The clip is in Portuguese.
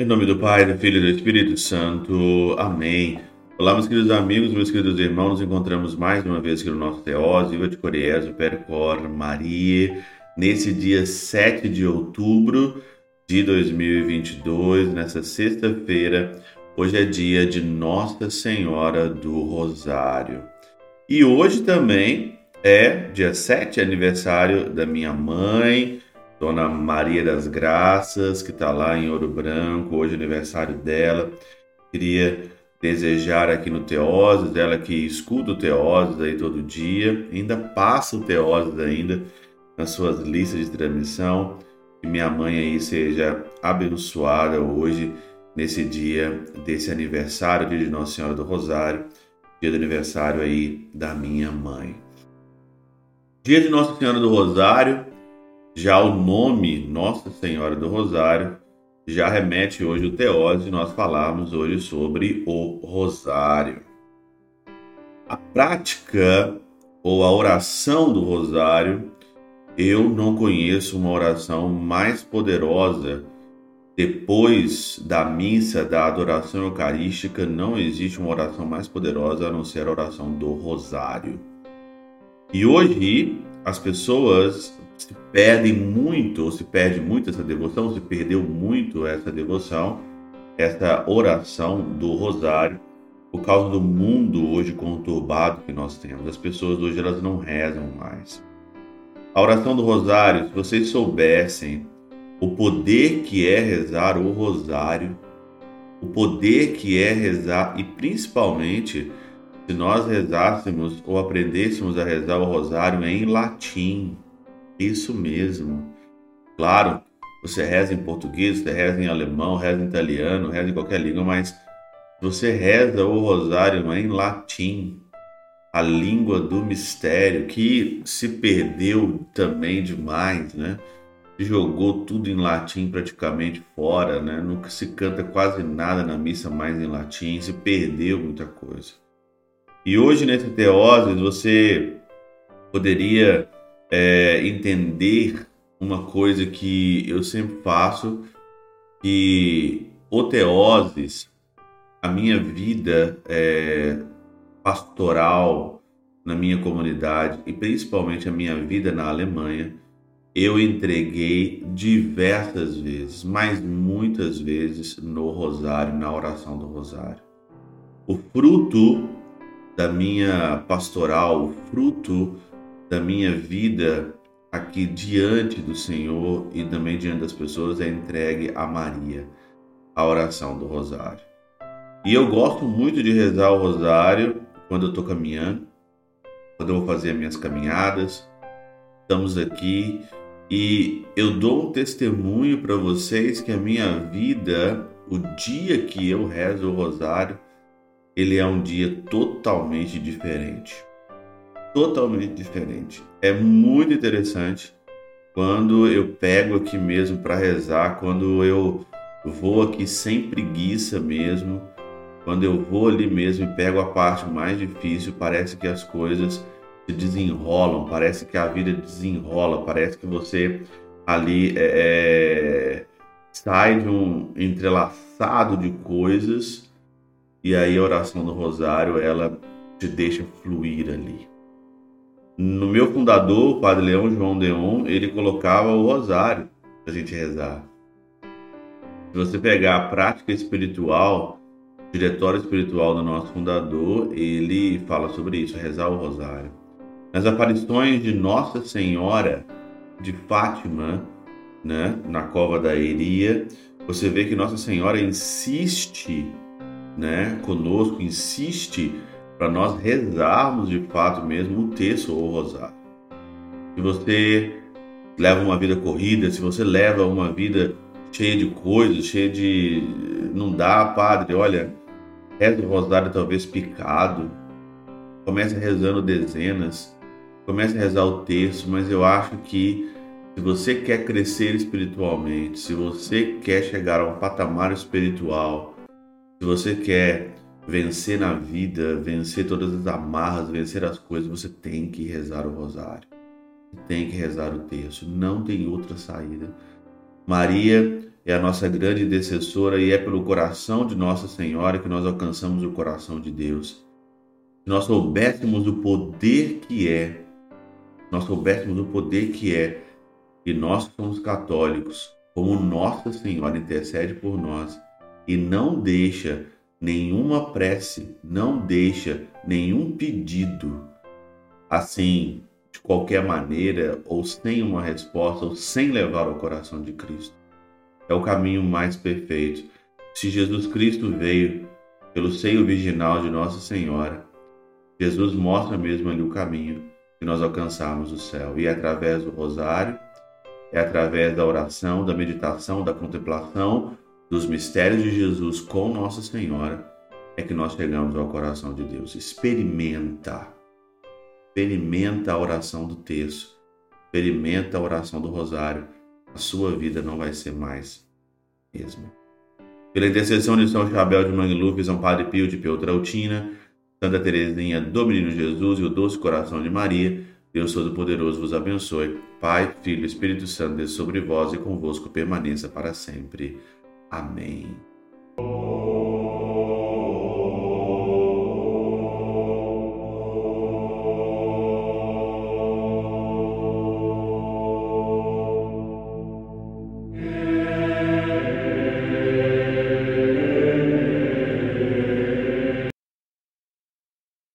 Em nome do Pai, do Filho e do Espírito Santo. Amém. Olá, meus queridos amigos, meus queridos irmãos, nos encontramos mais uma vez aqui no nosso Teós, Viva de Coriésio, Percor, Maria, nesse dia 7 de outubro de 2022, nessa sexta-feira, hoje é dia de Nossa Senhora do Rosário. E hoje também é dia 7, aniversário da minha mãe, Dona Maria das Graças, que está lá em Ouro Branco, hoje é aniversário dela. Queria desejar aqui no Teoses, ela que escuta o Teoses aí todo dia, ainda passa o Teoses ainda nas suas listas de transmissão. Que minha mãe aí seja abençoada hoje, nesse dia desse aniversário, dia de Nossa Senhora do Rosário, dia do aniversário aí da minha mãe. Dia de Nossa Senhora do Rosário, já o nome Nossa Senhora do Rosário já remete hoje o teose e nós falarmos hoje sobre o rosário. A prática ou a oração do rosário, eu não conheço uma oração mais poderosa depois da missa, da adoração eucarística, não existe uma oração mais poderosa a não ser a oração do rosário. E hoje as pessoas se perdem muito, ou se perde muito essa devoção, se perdeu muito essa devoção, essa oração do rosário, por causa do mundo hoje conturbado que nós temos. As pessoas hoje elas não rezam mais. A oração do rosário, se vocês soubessem o poder que é rezar o rosário, o poder que é rezar e principalmente se nós rezássemos ou aprendêssemos a rezar o rosário em latim, isso mesmo. Claro, você reza em português, você reza em alemão, reza em italiano, reza em qualquer língua, mas você reza o rosário em latim, a língua do mistério, que se perdeu também demais, né? Jogou tudo em latim praticamente fora, né? Nunca se canta quase nada na missa mais em latim, se perdeu muita coisa. E hoje nesse Teoses você poderia é, entender uma coisa que eu sempre faço, que o Teoses, a minha vida é, pastoral na minha comunidade e principalmente a minha vida na Alemanha, eu entreguei diversas vezes, mas muitas vezes no rosário, na oração do rosário. O fruto da minha pastoral, o fruto da minha vida aqui diante do Senhor e também diante das pessoas é entregue a Maria, a oração do Rosário. E eu gosto muito de rezar o Rosário quando eu estou caminhando, quando eu vou fazer minhas caminhadas. Estamos aqui e eu dou um testemunho para vocês que a minha vida, o dia que eu rezo o Rosário, ele é um dia totalmente diferente totalmente diferente. É muito interessante quando eu pego aqui mesmo para rezar, quando eu vou aqui sem preguiça mesmo, quando eu vou ali mesmo e pego a parte mais difícil, parece que as coisas desenrolam, parece que a vida desenrola, parece que você ali é, é sai de um entrelaçado de coisas e aí a oração do rosário ela te deixa fluir ali. No meu fundador, o Padre Leão João Deon, ele colocava o rosário para a gente rezar. Se você pegar a prática espiritual, o diretório espiritual do nosso fundador, ele fala sobre isso, rezar o rosário. Nas aparições de Nossa Senhora de Fátima, né, na cova da Eria, você vê que Nossa Senhora insiste, né, conosco, insiste para nós rezarmos de fato mesmo o texto ou o rosário. Se você leva uma vida corrida, se você leva uma vida cheia de coisas, cheia de. Não dá, padre, olha, reza o rosário talvez picado, comece rezando dezenas, comece a rezar o texto, mas eu acho que se você quer crescer espiritualmente, se você quer chegar a um patamar espiritual, se você quer vencer na vida, vencer todas as amarras, vencer as coisas, você tem que rezar o rosário. Tem que rezar o terço, não tem outra saída. Maria é a nossa grande intercessora e é pelo coração de Nossa Senhora que nós alcançamos o coração de Deus. Se nós soubéssemos o poder que é, nós soubéssemos o poder que é, e nós somos católicos, como Nossa Senhora intercede por nós e não deixa nenhuma prece, não deixa nenhum pedido assim, de qualquer maneira, ou sem uma resposta, ou sem levar ao coração de Cristo. É o caminho mais perfeito. Se Jesus Cristo veio pelo seio virginal de Nossa Senhora, Jesus mostra mesmo ali o caminho que nós alcançarmos o céu. E é através do rosário, é através da oração, da meditação, da contemplação, dos mistérios de Jesus com Nossa Senhora é que nós chegamos ao coração de Deus. Experimenta. Experimenta a oração do texto. Experimenta a oração do rosário. A sua vida não vai ser mais mesma. Pela intercessão de São Chabel de Mangluf, São Padre Pio de Peutrautina, Santa Teresinha do Menino Jesus e o Doce Coração de Maria, Deus Todo-Poderoso vos abençoe. Pai, Filho Espírito Santo, desça sobre vós e convosco permaneça para sempre. Amém.